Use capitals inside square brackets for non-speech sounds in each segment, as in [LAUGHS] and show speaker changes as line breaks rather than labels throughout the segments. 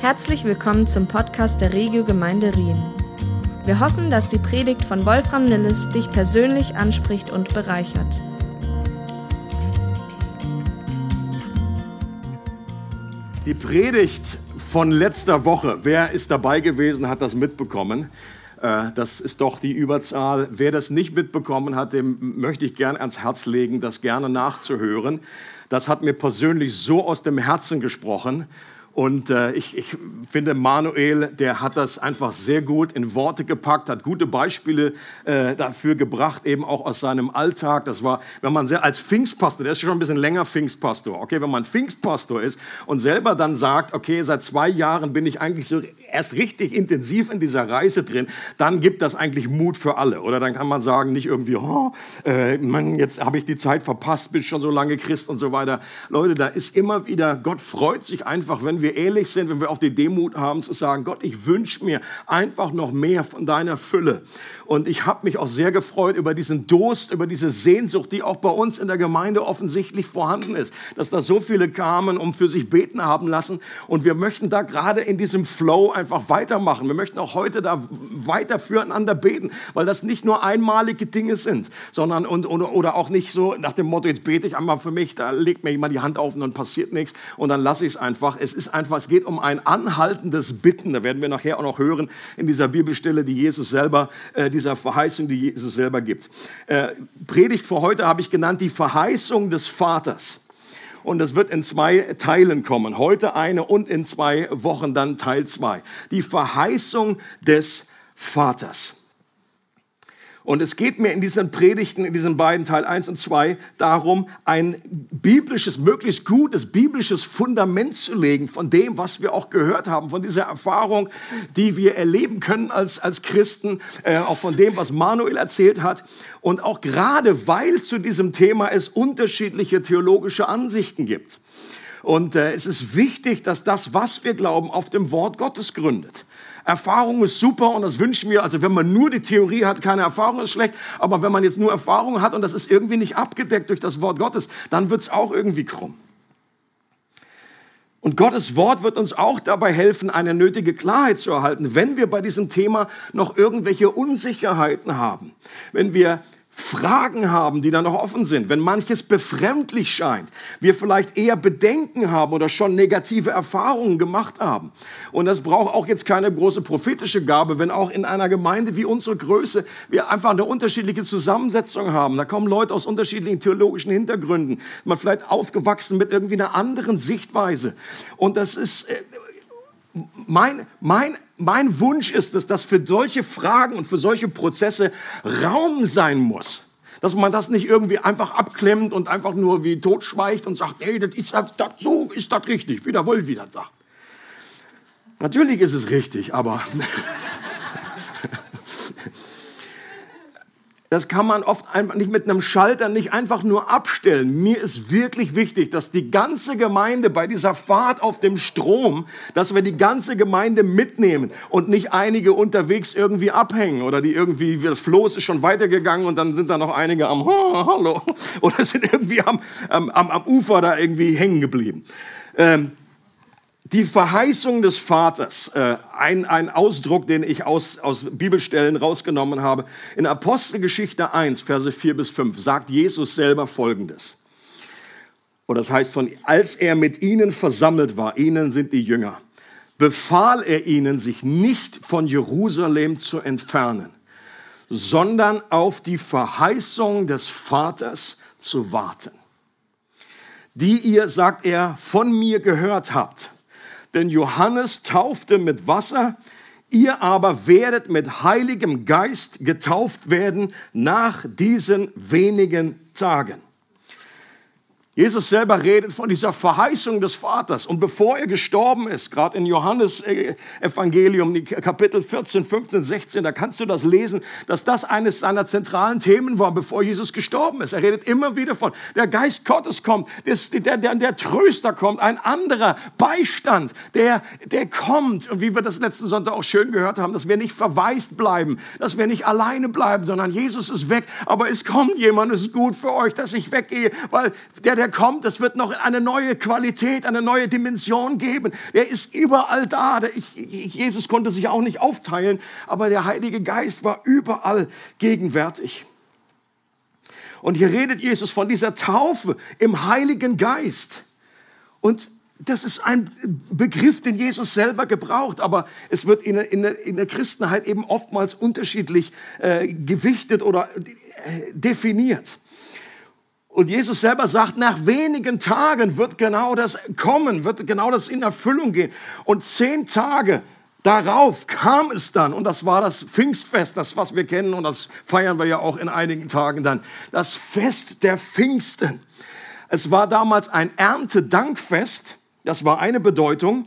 Herzlich willkommen zum Podcast der Regio Gemeinde Rien. Wir hoffen, dass die Predigt von Wolfram Nilles dich persönlich anspricht und bereichert.
Die Predigt von letzter Woche, wer ist dabei gewesen, hat das mitbekommen. Äh, das ist doch die Überzahl. Wer das nicht mitbekommen hat, dem möchte ich gern ans Herz legen, das gerne nachzuhören. Das hat mir persönlich so aus dem Herzen gesprochen. Und äh, ich, ich finde, Manuel, der hat das einfach sehr gut in Worte gepackt, hat gute Beispiele äh, dafür gebracht, eben auch aus seinem Alltag. Das war, wenn man sehr, als Pfingstpastor, der ist schon ein bisschen länger Pfingstpastor, okay, wenn man Pfingstpastor ist und selber dann sagt, okay, seit zwei Jahren bin ich eigentlich so erst richtig intensiv in dieser Reise drin, dann gibt das eigentlich Mut für alle. Oder dann kann man sagen, nicht irgendwie, oh, äh, man, jetzt habe ich die Zeit verpasst, bin schon so lange Christ und so weiter. Leute, da ist immer wieder, Gott freut sich einfach, wenn wir wir ehrlich sind, wenn wir auch die Demut haben zu sagen, Gott, ich wünsche mir einfach noch mehr von deiner Fülle. Und ich habe mich auch sehr gefreut über diesen Durst, über diese Sehnsucht, die auch bei uns in der Gemeinde offensichtlich vorhanden ist. Dass da so viele kamen, um für sich beten haben lassen. Und wir möchten da gerade in diesem Flow einfach weitermachen. Wir möchten auch heute da weiter füreinander beten, weil das nicht nur einmalige Dinge sind, sondern und, oder, oder auch nicht so nach dem Motto, jetzt bete ich einmal für mich, da legt mir jemand die Hand auf und dann passiert nichts und dann lasse ich es einfach. Es ist einfach, es geht um ein anhaltendes Bitten. Da werden wir nachher auch noch hören in dieser Bibelstelle, die Jesus selber, äh, dieser Verheißung, die Jesus selber gibt. Äh, Predigt für heute habe ich genannt die Verheißung des Vaters. Und das wird in zwei Teilen kommen. Heute eine und in zwei Wochen dann Teil zwei. Die Verheißung des Vaters. Und es geht mir in diesen Predigten, in diesen beiden Teil 1 und 2 darum, ein biblisches, möglichst gutes biblisches Fundament zu legen von dem, was wir auch gehört haben, von dieser Erfahrung, die wir erleben können als, als Christen, äh, auch von dem, was Manuel erzählt hat. Und auch gerade, weil zu diesem Thema es unterschiedliche theologische Ansichten gibt. Und äh, es ist wichtig, dass das, was wir glauben, auf dem Wort Gottes gründet. Erfahrung ist super und das wünschen wir. Also wenn man nur die Theorie hat, keine Erfahrung ist schlecht. Aber wenn man jetzt nur Erfahrung hat und das ist irgendwie nicht abgedeckt durch das Wort Gottes, dann wird es auch irgendwie krumm. Und Gottes Wort wird uns auch dabei helfen, eine nötige Klarheit zu erhalten, wenn wir bei diesem Thema noch irgendwelche Unsicherheiten haben. Wenn wir Fragen haben, die da noch offen sind, wenn manches befremdlich scheint, wir vielleicht eher Bedenken haben oder schon negative Erfahrungen gemacht haben. Und das braucht auch jetzt keine große prophetische Gabe, wenn auch in einer Gemeinde wie unsere Größe wir einfach eine unterschiedliche Zusammensetzung haben. Da kommen Leute aus unterschiedlichen theologischen Hintergründen, man vielleicht aufgewachsen mit irgendwie einer anderen Sichtweise. Und das ist äh, mein, mein mein Wunsch ist es, dass für solche Fragen und für solche Prozesse Raum sein muss. Dass man das nicht irgendwie einfach abklemmt und einfach nur wie totschweigt und sagt, hey, das ist das, das, so ist das richtig, wie der Wolf wieder sagt. Natürlich ist es richtig, aber Das kann man oft einfach nicht mit einem Schalter nicht einfach nur abstellen. Mir ist wirklich wichtig, dass die ganze Gemeinde bei dieser Fahrt auf dem Strom, dass wir die ganze Gemeinde mitnehmen und nicht einige unterwegs irgendwie abhängen oder die irgendwie, das Floß ist schon weitergegangen und dann sind da noch einige am [LAUGHS] Hallo oder sind irgendwie am, am, am Ufer da irgendwie hängen geblieben. Ähm, die Verheißung des Vaters, äh, ein, ein Ausdruck, den ich aus, aus Bibelstellen rausgenommen habe. In Apostelgeschichte 1, Verse 4 bis 5 sagt Jesus selber Folgendes. Und das heißt von, als er mit ihnen versammelt war, ihnen sind die Jünger, befahl er ihnen, sich nicht von Jerusalem zu entfernen, sondern auf die Verheißung des Vaters zu warten, die ihr, sagt er, von mir gehört habt denn Johannes taufte mit Wasser, ihr aber werdet mit heiligem Geist getauft werden nach diesen wenigen Tagen. Jesus selber redet von dieser Verheißung des Vaters. Und bevor er gestorben ist, gerade in Johannes äh, Evangelium, Kapitel 14, 15, 16, da kannst du das lesen, dass das eines seiner zentralen Themen war, bevor Jesus gestorben ist. Er redet immer wieder von, der Geist Gottes kommt, der, der, der Tröster kommt, ein anderer Beistand, der, der kommt. Und wie wir das letzten Sonntag auch schön gehört haben, dass wir nicht verwaist bleiben, dass wir nicht alleine bleiben, sondern Jesus ist weg, aber es kommt jemand, es ist gut für euch, dass ich weggehe, weil der, der der kommt, es wird noch eine neue Qualität, eine neue Dimension geben. Der ist überall da. Der, ich, Jesus konnte sich auch nicht aufteilen, aber der Heilige Geist war überall gegenwärtig. Und hier redet Jesus von dieser Taufe im Heiligen Geist. Und das ist ein Begriff, den Jesus selber gebraucht, aber es wird in, in, in der Christenheit eben oftmals unterschiedlich äh, gewichtet oder äh, definiert. Und Jesus selber sagt, nach wenigen Tagen wird genau das kommen, wird genau das in Erfüllung gehen. Und zehn Tage darauf kam es dann, und das war das Pfingstfest, das was wir kennen, und das feiern wir ja auch in einigen Tagen dann, das Fest der Pfingsten. Es war damals ein Erntedankfest das war eine Bedeutung.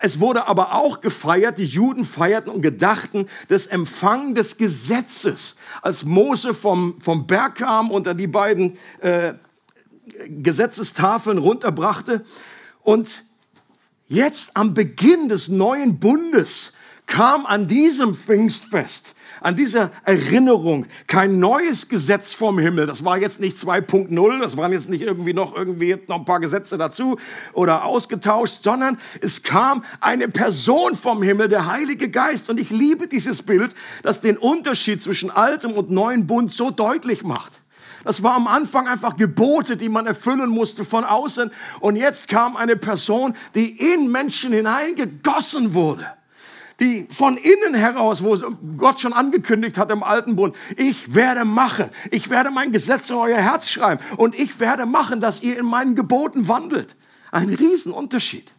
Es wurde aber auch gefeiert, die Juden feierten und gedachten des Empfang des Gesetzes. Als Mose vom, vom Berg kam und er die beiden äh, Gesetzestafeln runterbrachte. Und jetzt am Beginn des neuen Bundes kam an diesem Pfingstfest an dieser Erinnerung kein neues Gesetz vom Himmel. Das war jetzt nicht 2.0, das waren jetzt nicht irgendwie noch irgendwie noch ein paar Gesetze dazu oder ausgetauscht, sondern es kam eine Person vom Himmel, der Heilige Geist. Und ich liebe dieses Bild, das den Unterschied zwischen altem und neuen Bund so deutlich macht. Das war am Anfang einfach Gebote, die man erfüllen musste von außen. Und jetzt kam eine Person, die in Menschen hineingegossen wurde die von innen heraus, wo Gott schon angekündigt hat im alten Bund, ich werde machen, ich werde mein Gesetz in euer Herz schreiben und ich werde machen, dass ihr in meinen Geboten wandelt. Ein Riesenunterschied.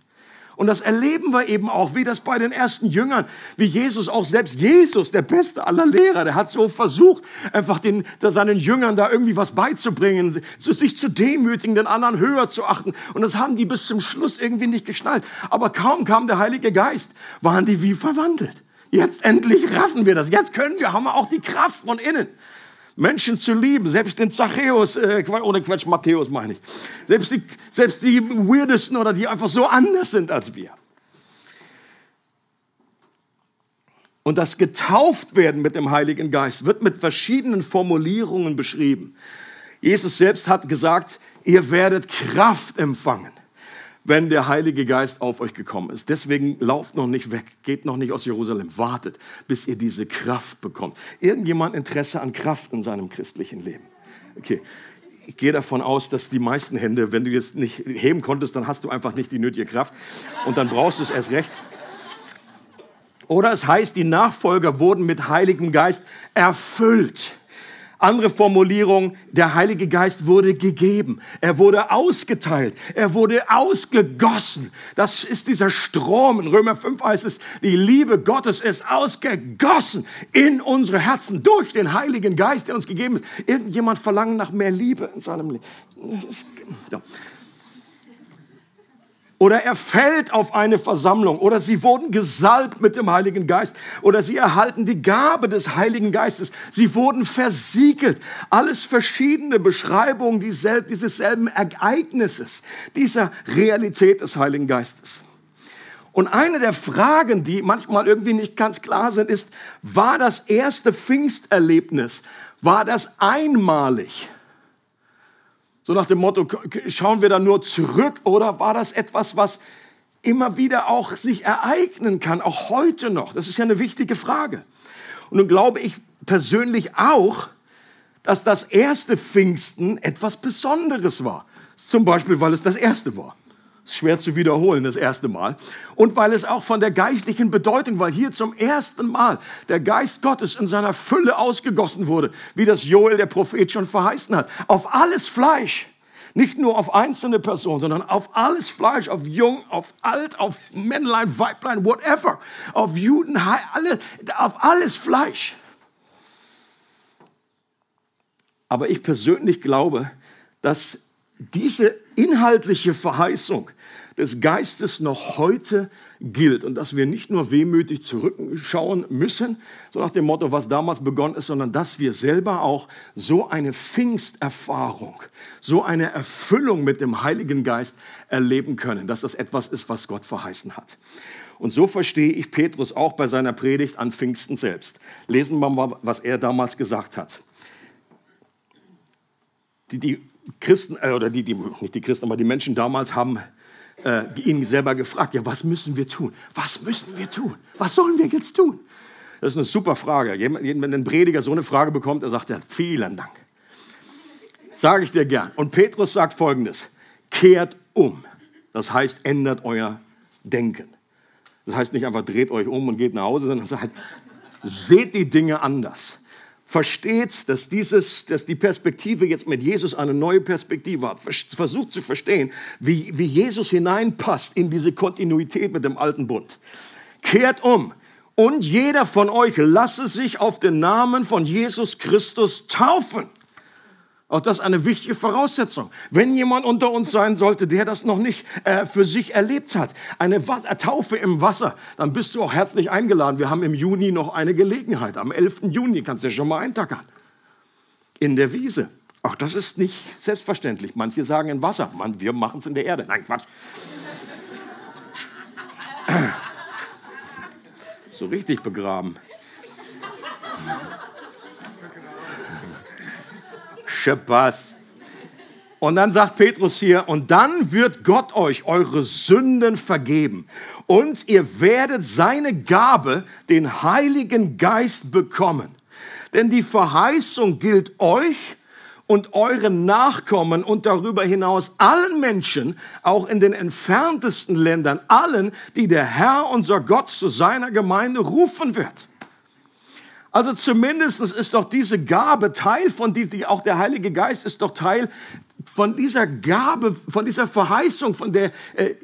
Und das erleben wir eben auch, wie das bei den ersten Jüngern, wie Jesus auch selbst Jesus, der beste aller Lehrer, der hat so versucht, einfach den, seinen Jüngern da irgendwie was beizubringen, sich zu demütigen, den anderen höher zu achten. Und das haben die bis zum Schluss irgendwie nicht geschnallt. Aber kaum kam der Heilige Geist, waren die wie verwandelt. Jetzt endlich raffen wir das. Jetzt können wir, haben wir auch die Kraft von innen. Menschen zu lieben, selbst den Zachäus, äh, ohne Quatsch, Matthäus meine ich, selbst die, selbst die Weirdesten oder die einfach so anders sind als wir. Und das Getauftwerden mit dem Heiligen Geist wird mit verschiedenen Formulierungen beschrieben. Jesus selbst hat gesagt, ihr werdet Kraft empfangen wenn der Heilige Geist auf euch gekommen ist. Deswegen lauft noch nicht weg, geht noch nicht aus Jerusalem, wartet, bis ihr diese Kraft bekommt. Irgendjemand Interesse an Kraft in seinem christlichen Leben? Okay. Ich gehe davon aus, dass die meisten Hände, wenn du jetzt nicht heben konntest, dann hast du einfach nicht die nötige Kraft und dann brauchst du es erst recht. Oder es heißt, die Nachfolger wurden mit Heiligem Geist erfüllt. Andere Formulierung, der Heilige Geist wurde gegeben, er wurde ausgeteilt, er wurde ausgegossen. Das ist dieser Strom. In Römer 5 heißt es, die Liebe Gottes ist ausgegossen in unsere Herzen durch den Heiligen Geist, der uns gegeben ist. Irgendjemand verlangt nach mehr Liebe in seinem Leben. Oder er fällt auf eine Versammlung oder sie wurden gesalbt mit dem Heiligen Geist oder sie erhalten die Gabe des Heiligen Geistes. Sie wurden versiegelt. Alles verschiedene Beschreibungen dieses selben Ereignisses, dieser Realität des Heiligen Geistes. Und eine der Fragen, die manchmal irgendwie nicht ganz klar sind, ist, war das erste Pfingsterlebnis, war das einmalig? So nach dem Motto, schauen wir da nur zurück oder war das etwas, was immer wieder auch sich ereignen kann, auch heute noch? Das ist ja eine wichtige Frage. Und nun glaube ich persönlich auch, dass das erste Pfingsten etwas Besonderes war. Zum Beispiel, weil es das erste war schwer zu wiederholen, das erste Mal. Und weil es auch von der geistlichen Bedeutung, weil hier zum ersten Mal der Geist Gottes in seiner Fülle ausgegossen wurde, wie das Joel, der Prophet, schon verheißen hat. Auf alles Fleisch. Nicht nur auf einzelne Personen, sondern auf alles Fleisch, auf Jung, auf Alt, auf Männlein, Weiblein, whatever. Auf Juden, alle, auf alles Fleisch. Aber ich persönlich glaube, dass diese inhaltliche Verheißung des Geistes noch heute gilt und dass wir nicht nur wehmütig zurückschauen müssen, so nach dem Motto, was damals begonnen ist, sondern dass wir selber auch so eine Pfingsterfahrung, so eine Erfüllung mit dem Heiligen Geist erleben können, dass das etwas ist, was Gott verheißen hat. Und so verstehe ich Petrus auch bei seiner Predigt an Pfingsten selbst. Lesen wir mal, was er damals gesagt hat. Die, die Christen, äh, oder die, die, nicht die Christen, aber die Menschen damals haben äh, ihn selber gefragt, ja, was müssen wir tun? Was müssen wir tun? Was sollen wir jetzt tun? Das ist eine super Frage. Wenn ein Prediger so eine Frage bekommt, er sagt, ja, vielen Dank. Sage ich dir gern. Und Petrus sagt folgendes, kehrt um. Das heißt, ändert euer Denken. Das heißt nicht einfach dreht euch um und geht nach Hause, sondern sagt, seht die Dinge anders. Versteht, dass, dieses, dass die Perspektive jetzt mit Jesus eine neue Perspektive hat. Versucht zu verstehen, wie, wie Jesus hineinpasst in diese Kontinuität mit dem alten Bund. Kehrt um und jeder von euch lasse sich auf den Namen von Jesus Christus taufen auch das ist eine wichtige Voraussetzung. Wenn jemand unter uns sein sollte, der das noch nicht äh, für sich erlebt hat, eine Taufe im Wasser, dann bist du auch herzlich eingeladen. Wir haben im Juni noch eine Gelegenheit. Am 11. Juni kannst du schon mal eintackern. In der Wiese. Auch das ist nicht selbstverständlich. Manche sagen in Wasser. Man, wir machen es in der Erde. Nein, Quatsch. [CLEARS THROAT] so richtig begraben. Spaß. Und dann sagt Petrus hier, und dann wird Gott euch eure Sünden vergeben. Und ihr werdet seine Gabe, den Heiligen Geist, bekommen. Denn die Verheißung gilt euch und euren Nachkommen und darüber hinaus allen Menschen, auch in den entferntesten Ländern, allen, die der Herr, unser Gott, zu seiner Gemeinde rufen wird. Also zumindest ist doch diese Gabe Teil von die, die, auch der Heilige Geist ist doch Teil von dieser Gabe, von dieser Verheißung, von der äh,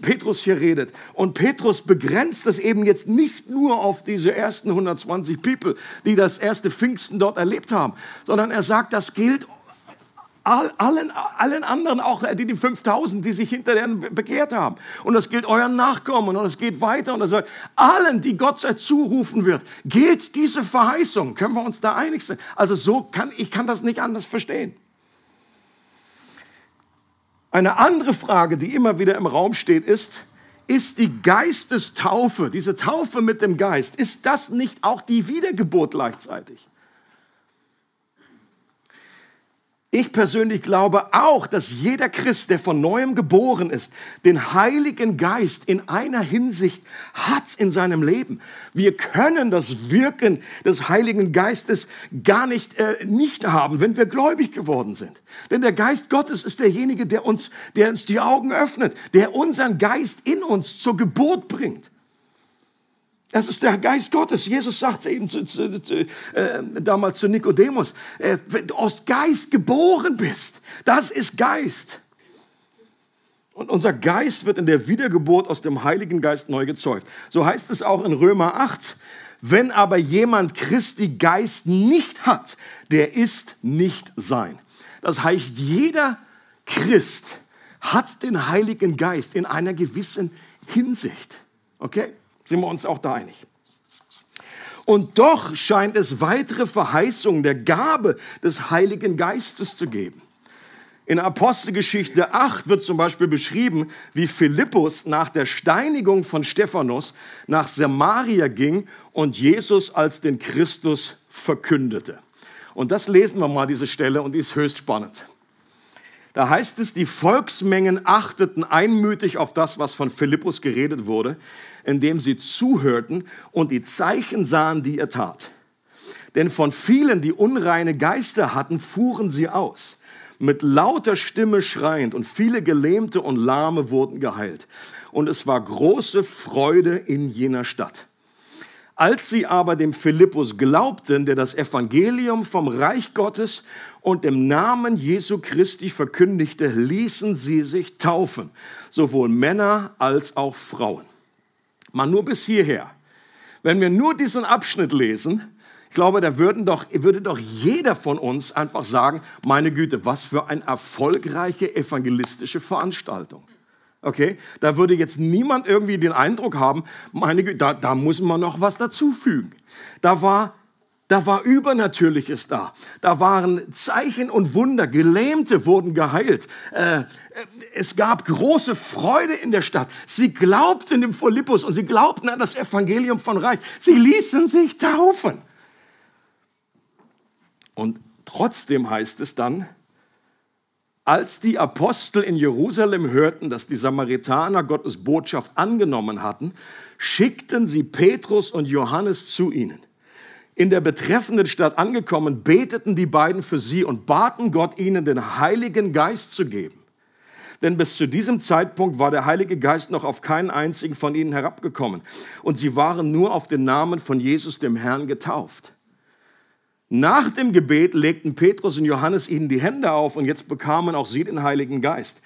Petrus hier redet. Und Petrus begrenzt das eben jetzt nicht nur auf diese ersten 120 People, die das erste Pfingsten dort erlebt haben, sondern er sagt, das gilt all, allen, allen anderen, auch die, die 5000, die sich hinterher bekehrt haben. Und das gilt euren Nachkommen und es geht weiter und das wird allen, die Gott zurufen wird, gilt diese Verheißung. Können wir uns da einig sein? Also so kann, ich kann das nicht anders verstehen. Eine andere Frage, die immer wieder im Raum steht, ist, ist die Geistestaufe, diese Taufe mit dem Geist, ist das nicht auch die Wiedergeburt gleichzeitig? Ich persönlich glaube auch, dass jeder Christ, der von neuem geboren ist, den Heiligen Geist in einer Hinsicht hat in seinem Leben. Wir können das Wirken des Heiligen Geistes gar nicht äh, nicht haben, wenn wir gläubig geworden sind. Denn der Geist Gottes ist derjenige, der uns, der uns die Augen öffnet, der unseren Geist in uns zur Geburt bringt. Das ist der Geist Gottes. Jesus sagt eben zu, zu, zu, äh, damals zu Nikodemus, äh, wenn du aus Geist geboren bist, das ist Geist. Und unser Geist wird in der Wiedergeburt aus dem Heiligen Geist neu gezeugt. So heißt es auch in Römer 8. Wenn aber jemand Christi Geist nicht hat, der ist nicht sein. Das heißt, jeder Christ hat den Heiligen Geist in einer gewissen Hinsicht. Okay? Sind wir uns auch da einig? Und doch scheint es weitere Verheißungen der Gabe des Heiligen Geistes zu geben. In Apostelgeschichte 8 wird zum Beispiel beschrieben, wie Philippus nach der Steinigung von Stephanus nach Samaria ging und Jesus als den Christus verkündete. Und das lesen wir mal, diese Stelle, und die ist höchst spannend. Da heißt es, die Volksmengen achteten einmütig auf das, was von Philippus geredet wurde, indem sie zuhörten und die Zeichen sahen, die er tat. Denn von vielen, die unreine Geister hatten, fuhren sie aus, mit lauter Stimme schreiend, und viele Gelähmte und Lahme wurden geheilt. Und es war große Freude in jener Stadt. Als sie aber dem Philippus glaubten, der das Evangelium vom Reich Gottes und im Namen Jesu Christi verkündigte, ließen sie sich taufen, sowohl Männer als auch Frauen. Mal nur bis hierher. Wenn wir nur diesen Abschnitt lesen, ich glaube, da würden doch, würde doch jeder von uns einfach sagen, meine Güte, was für eine erfolgreiche evangelistische Veranstaltung. Okay, da würde jetzt niemand irgendwie den Eindruck haben, meine Güte, da, da muss man noch was dazufügen. Da war, da war Übernatürliches da. Da waren Zeichen und Wunder. Gelähmte wurden geheilt. Äh, es gab große Freude in der Stadt. Sie glaubten dem Philippus und sie glaubten an das Evangelium von Reich. Sie ließen sich taufen. Und trotzdem heißt es dann, Als die Apostel in Jerusalem hörten, dass die Samaritaner Gottes Botschaft angenommen hatten, schickten sie Petrus und Johannes zu ihnen. In der betreffenden Stadt angekommen, beteten die beiden für sie und baten Gott, ihnen den Heiligen Geist zu geben. Denn bis zu diesem Zeitpunkt war der Heilige Geist noch auf keinen einzigen von ihnen herabgekommen. Und sie waren nur auf den Namen von Jesus dem Herrn getauft. Nach dem Gebet legten Petrus und Johannes ihnen die Hände auf und jetzt bekamen auch sie den Heiligen Geist.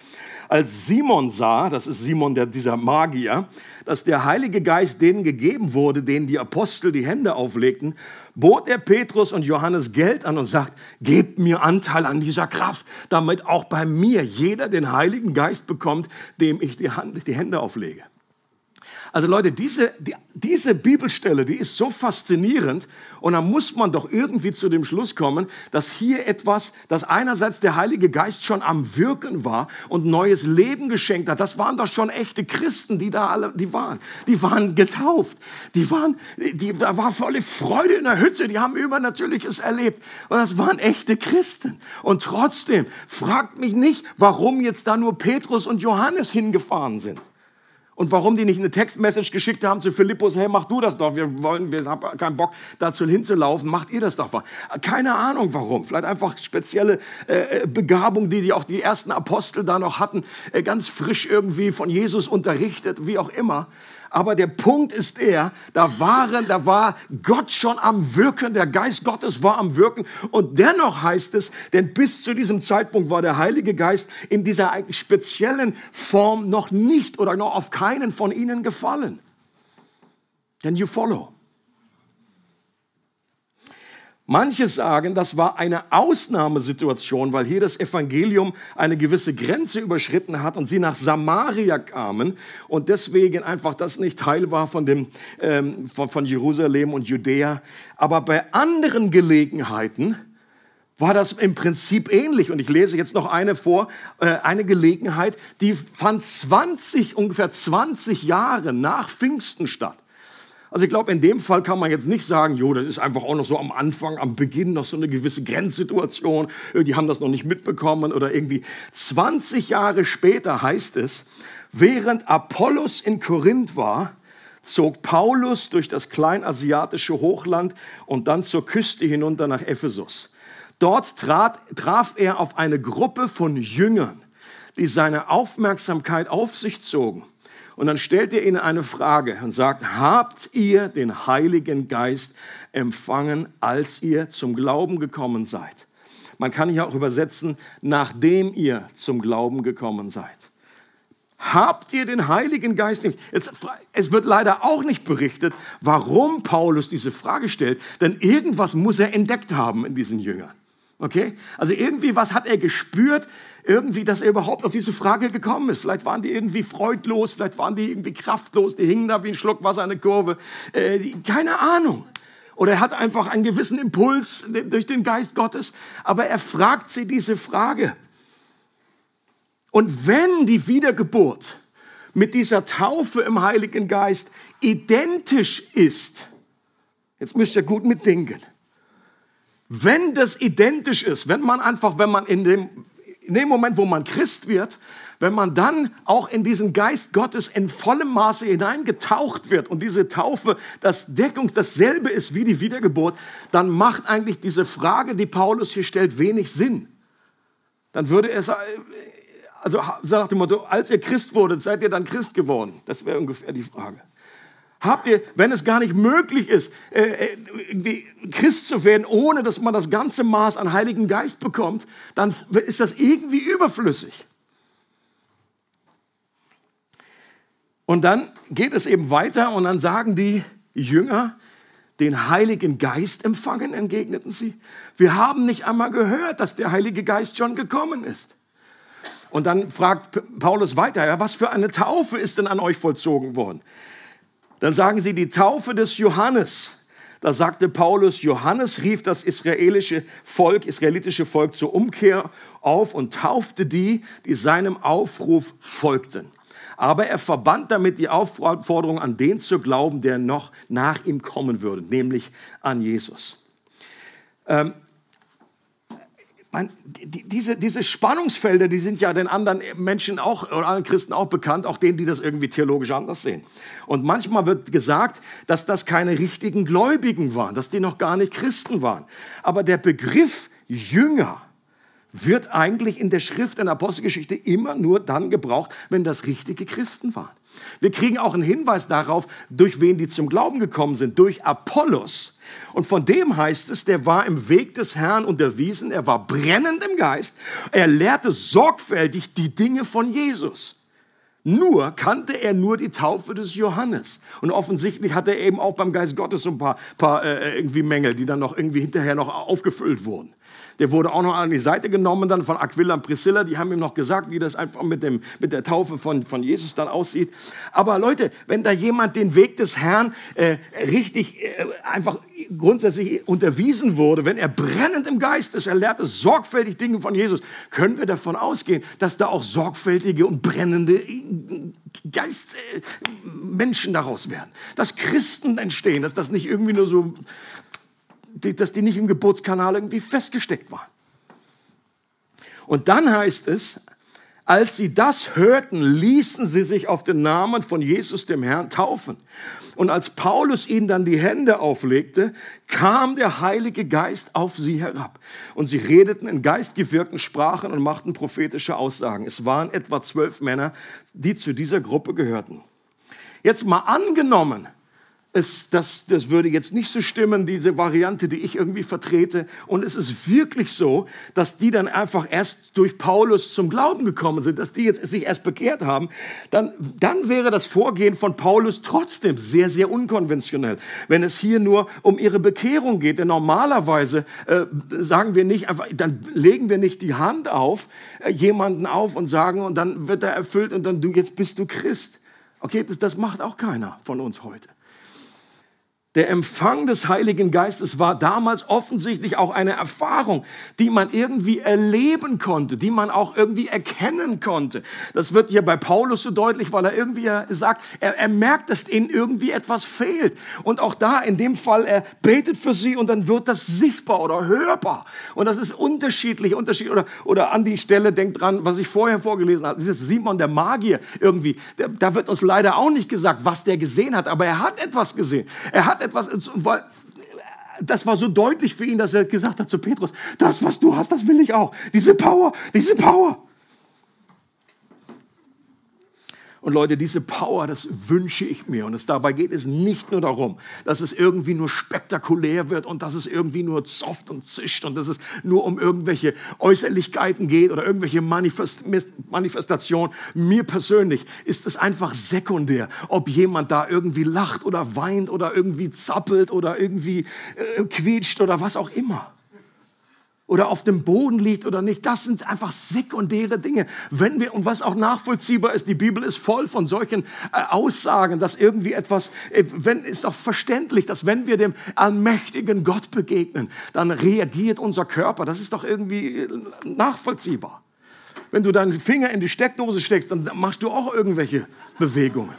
Als Simon sah, das ist Simon, der, dieser Magier, dass der Heilige Geist denen gegeben wurde, denen die Apostel die Hände auflegten, bot er Petrus und Johannes Geld an und sagt, gebt mir Anteil an dieser Kraft, damit auch bei mir jeder den Heiligen Geist bekommt, dem ich die, Hand, die Hände auflege. Also Leute, diese, die, diese Bibelstelle, die ist so faszinierend und da muss man doch irgendwie zu dem Schluss kommen, dass hier etwas, dass einerseits der Heilige Geist schon am Wirken war und neues Leben geschenkt hat. Das waren doch schon echte Christen, die da alle, die waren. Die waren getauft. Die waren, die, da war volle Freude in der Hütte. Die haben Übernatürliches erlebt. Und das waren echte Christen. Und trotzdem, fragt mich nicht, warum jetzt da nur Petrus und Johannes hingefahren sind. Und warum die nicht eine Textmessage geschickt haben zu Philippus, hey, mach du das doch, wir wollen, wir haben keinen Bock dazu hinzulaufen, macht ihr das doch. Keine Ahnung warum, vielleicht einfach spezielle äh, Begabung, die, die auch die ersten Apostel da noch hatten, äh, ganz frisch irgendwie von Jesus unterrichtet, wie auch immer. Aber der Punkt ist der, da waren, da war Gott schon am Wirken, der Geist Gottes war am Wirken. Und dennoch heißt es, denn bis zu diesem Zeitpunkt war der Heilige Geist in dieser speziellen Form noch nicht oder noch auf keinen von ihnen gefallen. Then you follow. Manche sagen, das war eine Ausnahmesituation, weil hier das Evangelium eine gewisse Grenze überschritten hat und sie nach Samaria kamen und deswegen einfach das nicht Teil war von, dem, ähm, von, von Jerusalem und Judäa. Aber bei anderen Gelegenheiten war das im Prinzip ähnlich. Und ich lese jetzt noch eine vor, äh, eine Gelegenheit, die fand 20, ungefähr 20 Jahre nach Pfingsten statt. Also ich glaube, in dem Fall kann man jetzt nicht sagen, jo, das ist einfach auch noch so am Anfang, am Beginn noch so eine gewisse Grenzsituation. Die haben das noch nicht mitbekommen oder irgendwie 20 Jahre später heißt es, während Apollos in Korinth war, zog Paulus durch das kleinasiatische Hochland und dann zur Küste hinunter nach Ephesus. Dort trat, traf er auf eine Gruppe von Jüngern, die seine Aufmerksamkeit auf sich zogen. Und dann stellt er ihnen eine Frage und sagt, habt ihr den Heiligen Geist empfangen, als ihr zum Glauben gekommen seid? Man kann hier auch übersetzen, nachdem ihr zum Glauben gekommen seid. Habt ihr den Heiligen Geist? Es wird leider auch nicht berichtet, warum Paulus diese Frage stellt, denn irgendwas muss er entdeckt haben in diesen Jüngern. Okay? Also irgendwie was hat er gespürt, irgendwie, dass er überhaupt auf diese Frage gekommen ist. Vielleicht waren die irgendwie freudlos, vielleicht waren die irgendwie kraftlos, die hingen da wie ein Schluck Wasser an der Kurve. Äh, keine Ahnung. Oder er hat einfach einen gewissen Impuls durch den Geist Gottes, aber er fragt sie diese Frage. Und wenn die Wiedergeburt mit dieser Taufe im Heiligen Geist identisch ist, jetzt müsst ihr gut mitdenken, wenn das identisch ist, wenn man einfach, wenn man in dem, in dem Moment, wo man Christ wird, wenn man dann auch in diesen Geist Gottes in vollem Maße hineingetaucht wird und diese Taufe das Deckung dasselbe ist wie die Wiedergeburt, dann macht eigentlich diese Frage, die Paulus hier stellt, wenig Sinn. Dann würde er also nach dem Motto, als ihr Christ wurdet, seid ihr dann Christ geworden? Das wäre ungefähr die Frage. Habt ihr, wenn es gar nicht möglich ist, äh, äh, Christ zu werden, ohne dass man das ganze Maß an Heiligen Geist bekommt, dann ist das irgendwie überflüssig. Und dann geht es eben weiter und dann sagen die Jünger, den Heiligen Geist empfangen, entgegneten sie. Wir haben nicht einmal gehört, dass der Heilige Geist schon gekommen ist. Und dann fragt Paulus weiter, ja, was für eine Taufe ist denn an euch vollzogen worden? Dann sagen sie die Taufe des Johannes. Da sagte Paulus, Johannes rief das israelische Volk, israelitische Volk zur Umkehr auf und taufte die, die seinem Aufruf folgten. Aber er verband damit die Aufforderung an den zu glauben, der noch nach ihm kommen würde, nämlich an Jesus. Ähm, man, die, diese, diese Spannungsfelder, die sind ja den anderen Menschen auch, oder allen Christen auch bekannt, auch denen, die das irgendwie theologisch anders sehen. Und manchmal wird gesagt, dass das keine richtigen Gläubigen waren, dass die noch gar nicht Christen waren. Aber der Begriff Jünger wird eigentlich in der Schrift in der Apostelgeschichte immer nur dann gebraucht, wenn das richtige Christen waren. Wir kriegen auch einen Hinweis darauf, durch wen die zum Glauben gekommen sind, durch Apollos. Und von dem heißt es, der war im Weg des Herrn unterwiesen, er war brennend im Geist, er lehrte sorgfältig die Dinge von Jesus. Nur kannte er nur die Taufe des Johannes. Und offensichtlich hatte er eben auch beim Geist Gottes so ein paar, paar äh, irgendwie Mängel, die dann noch irgendwie hinterher noch aufgefüllt wurden. Der wurde auch noch an die Seite genommen dann von Aquila und Priscilla. Die haben ihm noch gesagt, wie das einfach mit, dem, mit der Taufe von, von Jesus dann aussieht. Aber Leute, wenn da jemand den Weg des Herrn äh, richtig äh, einfach grundsätzlich unterwiesen wurde, wenn er brennend im Geist ist, er lehrte sorgfältig Dinge von Jesus, können wir davon ausgehen, dass da auch sorgfältige und brennende Geistmenschen äh, daraus werden. Dass Christen entstehen, dass das nicht irgendwie nur so dass die nicht im Geburtskanal irgendwie festgesteckt waren. Und dann heißt es, als sie das hörten, ließen sie sich auf den Namen von Jesus dem Herrn taufen. Und als Paulus ihnen dann die Hände auflegte, kam der Heilige Geist auf sie herab. Und sie redeten in geistgewirkten Sprachen und machten prophetische Aussagen. Es waren etwa zwölf Männer, die zu dieser Gruppe gehörten. Jetzt mal angenommen, es, das, das würde jetzt nicht so stimmen, diese Variante, die ich irgendwie vertrete. Und es ist wirklich so, dass die dann einfach erst durch Paulus zum Glauben gekommen sind, dass die jetzt sich erst bekehrt haben. Dann, dann wäre das Vorgehen von Paulus trotzdem sehr, sehr unkonventionell. Wenn es hier nur um ihre Bekehrung geht. Denn normalerweise äh, sagen wir nicht einfach, dann legen wir nicht die Hand auf, äh, jemanden auf und sagen, und dann wird er erfüllt und dann du, jetzt bist du Christ. Okay, das, das macht auch keiner von uns heute. Der Empfang des Heiligen Geistes war damals offensichtlich auch eine Erfahrung, die man irgendwie erleben konnte, die man auch irgendwie erkennen konnte. Das wird hier bei Paulus so deutlich, weil er irgendwie sagt, er, er merkt, dass ihnen irgendwie etwas fehlt. Und auch da, in dem Fall, er betet für sie und dann wird das sichtbar oder hörbar. Und das ist unterschiedlich, unterschiedlich. Oder, oder an die Stelle, denkt dran, was ich vorher vorgelesen habe, dieses Simon der Magier irgendwie. Da wird uns leider auch nicht gesagt, was der gesehen hat, aber er hat etwas gesehen. Er hat etwas, das war so deutlich für ihn, dass er gesagt hat zu Petrus, das, was du hast, das will ich auch. Diese Power, diese Power. Und Leute, diese Power, das wünsche ich mir. Und es, dabei geht es nicht nur darum, dass es irgendwie nur spektakulär wird und dass es irgendwie nur zofft und zischt und dass es nur um irgendwelche Äußerlichkeiten geht oder irgendwelche Manifest Manifestationen. Mir persönlich ist es einfach sekundär, ob jemand da irgendwie lacht oder weint oder irgendwie zappelt oder irgendwie äh, quietscht oder was auch immer oder auf dem Boden liegt oder nicht. Das sind einfach sekundäre Dinge. Wenn wir, und was auch nachvollziehbar ist, die Bibel ist voll von solchen äh, Aussagen, dass irgendwie etwas, äh, wenn, ist auch verständlich, dass wenn wir dem allmächtigen Gott begegnen, dann reagiert unser Körper. Das ist doch irgendwie äh, nachvollziehbar. Wenn du deinen Finger in die Steckdose steckst, dann machst du auch irgendwelche Bewegungen.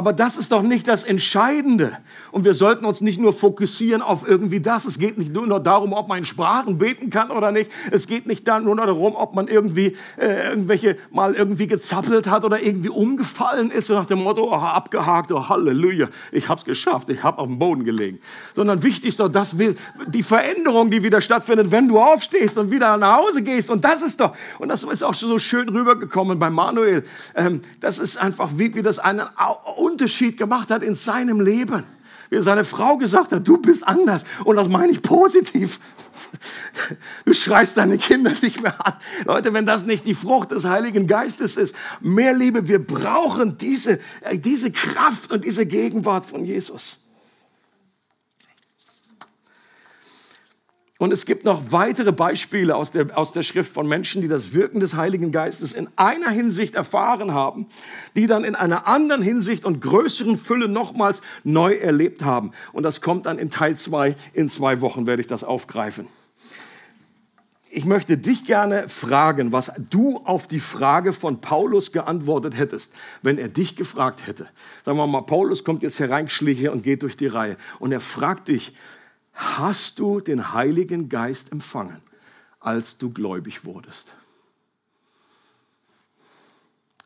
Aber das ist doch nicht das Entscheidende. Und wir sollten uns nicht nur fokussieren auf irgendwie das. Es geht nicht nur darum, ob man in Sprachen beten kann oder nicht. Es geht nicht nur darum, ob man irgendwie äh, irgendwelche mal irgendwie gezappelt hat oder irgendwie umgefallen ist nach dem Motto, oh, abgehakt, oh, Halleluja, ich hab's geschafft, ich hab auf dem Boden gelegen. Sondern wichtig ist doch, dass wir die Veränderung, die wieder stattfindet, wenn du aufstehst und wieder nach Hause gehst. Und das ist doch, und das ist auch so schön rübergekommen bei Manuel. Ähm, das ist einfach, wie wir das einen Unterschied gemacht hat in seinem Leben. Wie seine Frau gesagt hat, du bist anders. Und das meine ich positiv. Du schreist deine Kinder nicht mehr an. Leute, wenn das nicht die Frucht des Heiligen Geistes ist, mehr Liebe, wir brauchen diese, äh, diese Kraft und diese Gegenwart von Jesus. Und es gibt noch weitere Beispiele aus der, aus der Schrift von Menschen, die das Wirken des Heiligen Geistes in einer Hinsicht erfahren haben, die dann in einer anderen Hinsicht und größeren Fülle nochmals neu erlebt haben. Und das kommt dann in Teil zwei. In zwei Wochen werde ich das aufgreifen. Ich möchte dich gerne fragen, was du auf die Frage von Paulus geantwortet hättest, wenn er dich gefragt hätte. Sagen wir mal, Paulus kommt jetzt hereingeschlichen und geht durch die Reihe und er fragt dich, hast du den Heiligen Geist empfangen, als du gläubig wurdest?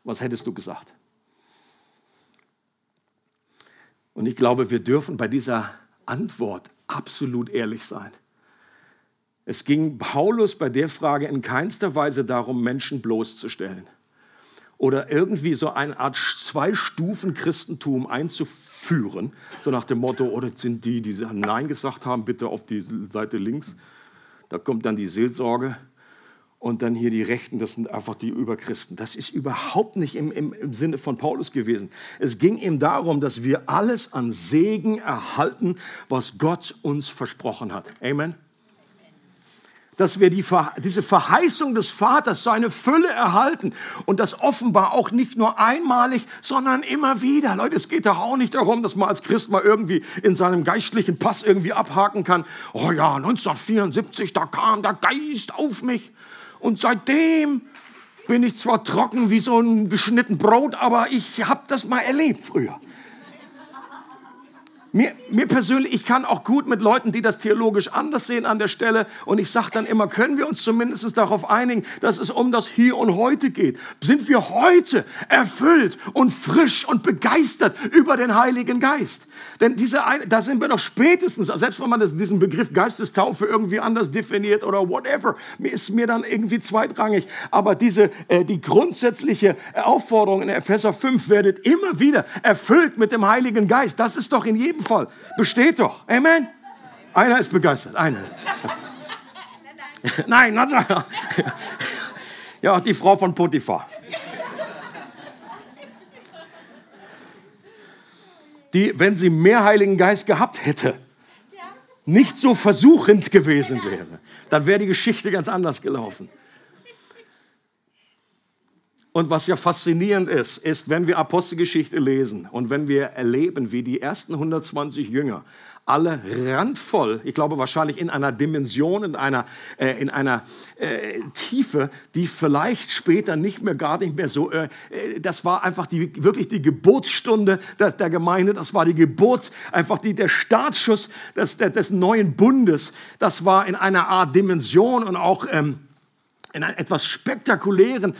Was hättest du gesagt? Und ich glaube, wir dürfen bei dieser Antwort absolut ehrlich sein. Es ging Paulus bei der Frage in keinster Weise darum, Menschen bloßzustellen oder irgendwie so eine Art Zwei-Stufen-Christentum einzuführen, so nach dem Motto, oder oh, sind die, die Nein gesagt haben, bitte auf die Seite links. Da kommt dann die Seelsorge und dann hier die Rechten, das sind einfach die Überchristen. Das ist überhaupt nicht im, im, im Sinne von Paulus gewesen. Es ging ihm darum, dass wir alles an Segen erhalten, was Gott uns versprochen hat. Amen dass wir die, diese Verheißung des Vaters, seine Fülle erhalten und das offenbar auch nicht nur einmalig, sondern immer wieder. Leute, es geht doch auch nicht darum, dass man als Christ mal irgendwie in seinem geistlichen Pass irgendwie abhaken kann. Oh ja, 1974, da kam der Geist auf mich und seitdem bin ich zwar trocken wie so ein geschnitten Brot, aber ich habe das mal erlebt früher. Mir, mir persönlich, ich kann auch gut mit Leuten, die das theologisch anders sehen an der Stelle. Und ich sage dann immer, können wir uns zumindest darauf einigen, dass es um das Hier und Heute geht? Sind wir heute erfüllt und frisch und begeistert über den Heiligen Geist? Denn diese, da sind wir doch spätestens, selbst wenn man das, diesen Begriff Geistestaufe irgendwie anders definiert oder whatever, ist mir dann irgendwie zweitrangig. Aber diese, äh, die grundsätzliche Aufforderung in Epheser 5 werdet immer wieder erfüllt mit dem Heiligen Geist. Das ist doch in jedem Fall. Besteht doch. Amen. Einer ist begeistert. Einer. [LAUGHS] Nein, [LAUGHS] ja, die Frau von Potiphar. Die, wenn sie mehr Heiligen Geist gehabt hätte, nicht so versuchend gewesen wäre, dann wäre die Geschichte ganz anders gelaufen. Und was ja faszinierend ist, ist, wenn wir Apostelgeschichte lesen und wenn wir erleben, wie die ersten 120 Jünger alle randvoll, ich glaube wahrscheinlich in einer Dimension, in einer, äh, in einer äh, Tiefe, die vielleicht später nicht mehr, gar nicht mehr so, äh, äh das war einfach die, wirklich die Geburtsstunde der, der Gemeinde, das war die Geburt, einfach die, der Startschuss des, des neuen Bundes, das war in einer Art Dimension und auch... Ähm, in etwas Spektakulären,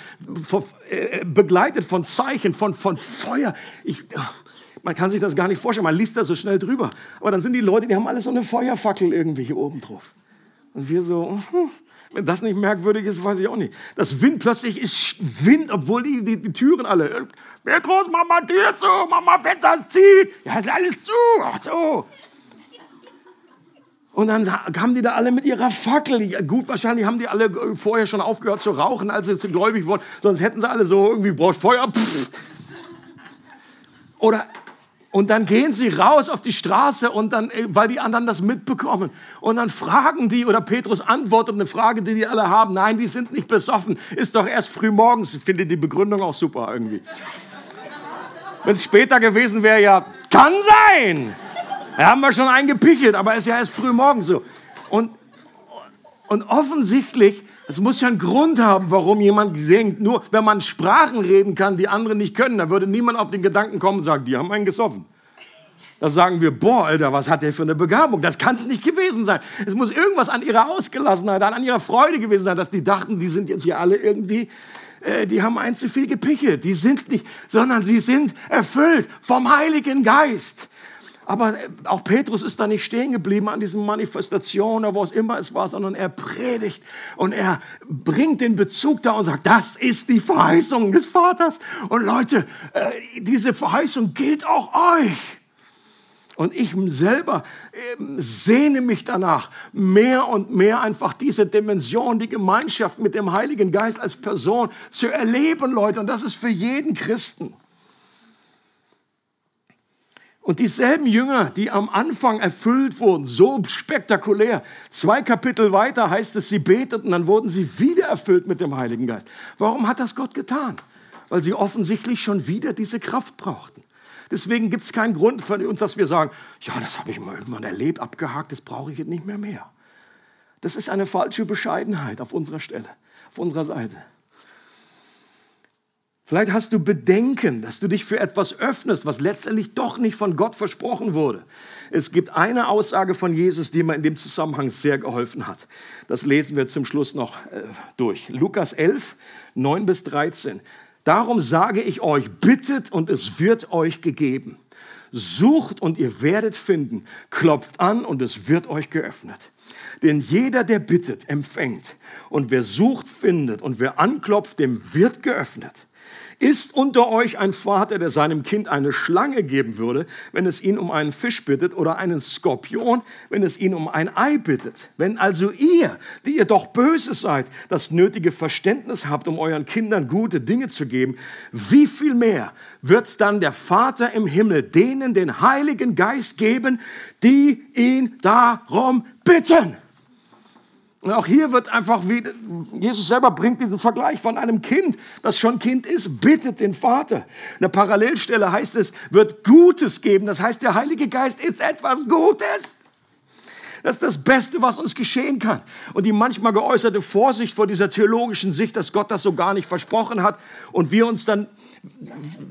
äh, begleitet von Zeichen, von, von Feuer. Ich, man kann sich das gar nicht vorstellen, man liest da so schnell drüber. Aber dann sind die Leute, die haben alle so eine Feuerfackel irgendwie hier oben drauf. Und wir so, hm, wenn das nicht merkwürdig ist, weiß ich auch nicht. Das Wind, plötzlich ist Wind, obwohl die, die, die Türen alle, Petrus, mach mal Tür zu, mach mal Fenster zieht. Ja, ist alles zu. Ach so. Und dann kamen die da alle mit ihrer Fackel. Gut, wahrscheinlich haben die alle vorher schon aufgehört zu rauchen, als sie zu gläubig wurden. Sonst hätten sie alle so irgendwie braucht Feuer. Pff. Oder und dann gehen sie raus auf die Straße und dann, äh, weil die anderen das mitbekommen. Und dann fragen die, oder Petrus antwortet eine Frage, die die alle haben. Nein, die sind nicht besoffen. Ist doch erst früh morgens. Ich finde die Begründung auch super irgendwie. Wenn es später gewesen wäre, ja, kann sein. Da haben wir schon einen gepichelt, aber es ist ja erst früh morgen so. Und, offensichtlich, es muss ja einen Grund haben, warum jemand singt. Nur wenn man Sprachen reden kann, die andere nicht können, da würde niemand auf den Gedanken kommen und sagen, die haben einen gesoffen. Da sagen wir, boah, Alter, was hat der für eine Begabung? Das kann es nicht gewesen sein. Es muss irgendwas an ihrer Ausgelassenheit, an ihrer Freude gewesen sein, dass die dachten, die sind jetzt hier alle irgendwie, äh, die haben ein zu viel gepichelt. Die sind nicht, sondern sie sind erfüllt vom Heiligen Geist. Aber äh, auch Petrus ist da nicht stehen geblieben an diesen Manifestationen oder wo es immer es war, sondern er predigt und er bringt den Bezug da und sagt, das ist die Verheißung des Vaters. Und Leute, äh, diese Verheißung gilt auch euch. Und ich selber ähm, sehne mich danach, mehr und mehr einfach diese Dimension, die Gemeinschaft mit dem Heiligen Geist als Person zu erleben, Leute. Und das ist für jeden Christen. Und dieselben Jünger, die am Anfang erfüllt wurden, so spektakulär, zwei Kapitel weiter heißt es, sie beteten, dann wurden sie wieder erfüllt mit dem Heiligen Geist. Warum hat das Gott getan? Weil sie offensichtlich schon wieder diese Kraft brauchten. Deswegen gibt es keinen Grund für uns, dass wir sagen, ja, das habe ich mal irgendwann erlebt, abgehakt, das brauche ich jetzt nicht mehr mehr. Das ist eine falsche Bescheidenheit auf unserer Stelle, auf unserer Seite. Vielleicht hast du Bedenken, dass du dich für etwas öffnest, was letztendlich doch nicht von Gott versprochen wurde. Es gibt eine Aussage von Jesus, die mir in dem Zusammenhang sehr geholfen hat. Das lesen wir zum Schluss noch äh, durch. Lukas 11, 9 bis 13. Darum sage ich euch, bittet und es wird euch gegeben. Sucht und ihr werdet finden. Klopft an und es wird euch geöffnet. Denn jeder, der bittet, empfängt. Und wer sucht, findet. Und wer anklopft, dem wird geöffnet. Ist unter euch ein Vater, der seinem Kind eine Schlange geben würde, wenn es ihn um einen Fisch bittet, oder einen Skorpion, wenn es ihn um ein Ei bittet? Wenn also ihr, die ihr doch böse seid, das nötige Verständnis habt, um euren Kindern gute Dinge zu geben, wie viel mehr wird dann der Vater im Himmel denen den Heiligen Geist geben, die ihn darum bitten? Und auch hier wird einfach wie, Jesus selber bringt diesen Vergleich von einem Kind, das schon Kind ist, bittet den Vater. In der Parallelstelle heißt es, wird Gutes geben. Das heißt, der Heilige Geist ist etwas Gutes. Das ist das Beste, was uns geschehen kann. Und die manchmal geäußerte Vorsicht vor dieser theologischen Sicht, dass Gott das so gar nicht versprochen hat und wir uns dann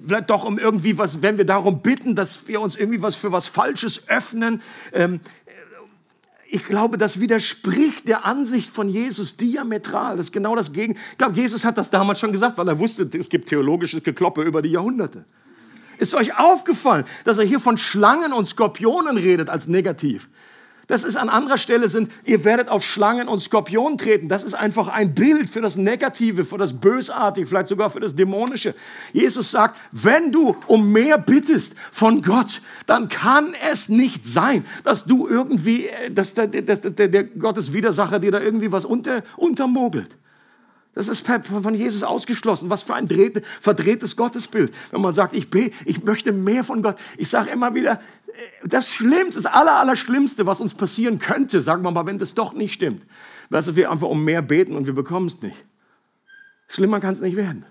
vielleicht doch um irgendwie was, wenn wir darum bitten, dass wir uns irgendwie was für was Falsches öffnen, ähm, ich glaube, das widerspricht der Ansicht von Jesus diametral. Das ist genau das Gegenteil. Ich glaube, Jesus hat das damals schon gesagt, weil er wusste, es gibt theologisches Gekloppe über die Jahrhunderte. Ist euch aufgefallen, dass er hier von Schlangen und Skorpionen redet als negativ? Das ist an anderer Stelle sind, ihr werdet auf Schlangen und Skorpionen treten. Das ist einfach ein Bild für das Negative, für das Bösartige, vielleicht sogar für das Dämonische. Jesus sagt, wenn du um mehr bittest von Gott, dann kann es nicht sein, dass du irgendwie, äh, dass der, dass der, der Gottes Widersacher dir da irgendwie was unter, untermogelt. Das ist von Jesus ausgeschlossen. Was für ein verdrehtes Gottesbild. Wenn man sagt, ich, bete, ich möchte mehr von Gott. Ich sage immer wieder, äh, das Schlimmste, das Aller, Allerschlimmste, was uns passieren könnte, sagen wir mal, wenn das doch nicht stimmt, dass wir einfach um mehr beten und wir bekommen es nicht. Schlimmer kann es nicht werden.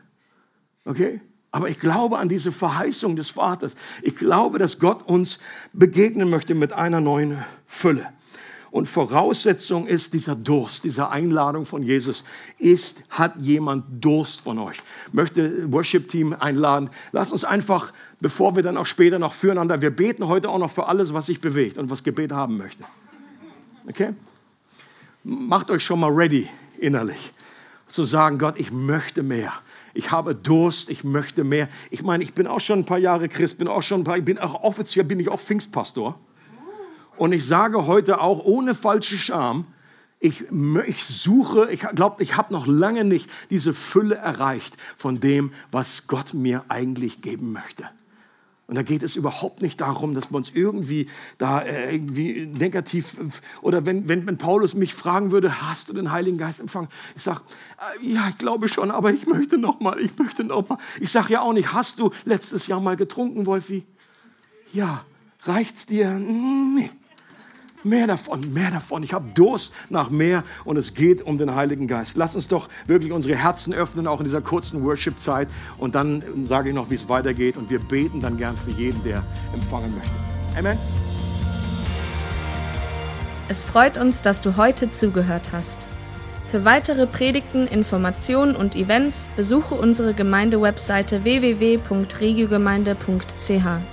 Okay? Aber ich glaube an diese Verheißung des Vaters. Ich glaube, dass Gott uns begegnen möchte mit einer neuen Fülle. Und Voraussetzung ist dieser Durst, diese Einladung von Jesus. Ist, hat jemand Durst von euch? Möchte Worship Team einladen. Lass uns einfach, bevor wir dann auch später noch füreinander, wir beten heute auch noch für alles, was sich bewegt und was Gebet haben möchte. Okay? Macht euch schon mal ready innerlich. Zu sagen, Gott, ich möchte mehr. Ich habe Durst, ich möchte mehr. Ich meine, ich bin auch schon ein paar Jahre Christ, bin auch schon ein paar, ich bin auch offiziell bin ich auch Pfingstpastor. Und ich sage heute auch ohne falsche Scham, ich, ich suche, ich glaube, ich habe noch lange nicht diese Fülle erreicht von dem, was Gott mir eigentlich geben möchte. Und da geht es überhaupt nicht darum, dass wir uns irgendwie da äh, irgendwie negativ oder wenn, wenn, wenn Paulus mich fragen würde, hast du den Heiligen Geist empfangen? Ich sage, äh, ja, ich glaube schon, aber ich möchte noch mal, ich möchte noch mal. Ich sage ja auch nicht, hast du letztes Jahr mal getrunken, Wolfi? Ja, reicht's dir? Nee. Mehr davon, mehr davon. Ich habe Durst nach mehr und es geht um den Heiligen Geist. Lass uns doch wirklich unsere Herzen öffnen, auch in dieser kurzen Worship-Zeit. Und dann sage ich noch, wie es weitergeht. Und wir beten dann gern für jeden, der empfangen möchte. Amen.
Es freut uns, dass du heute zugehört hast. Für weitere Predigten, Informationen und Events besuche unsere Gemeindewebseite www.regiogemeinde.ch.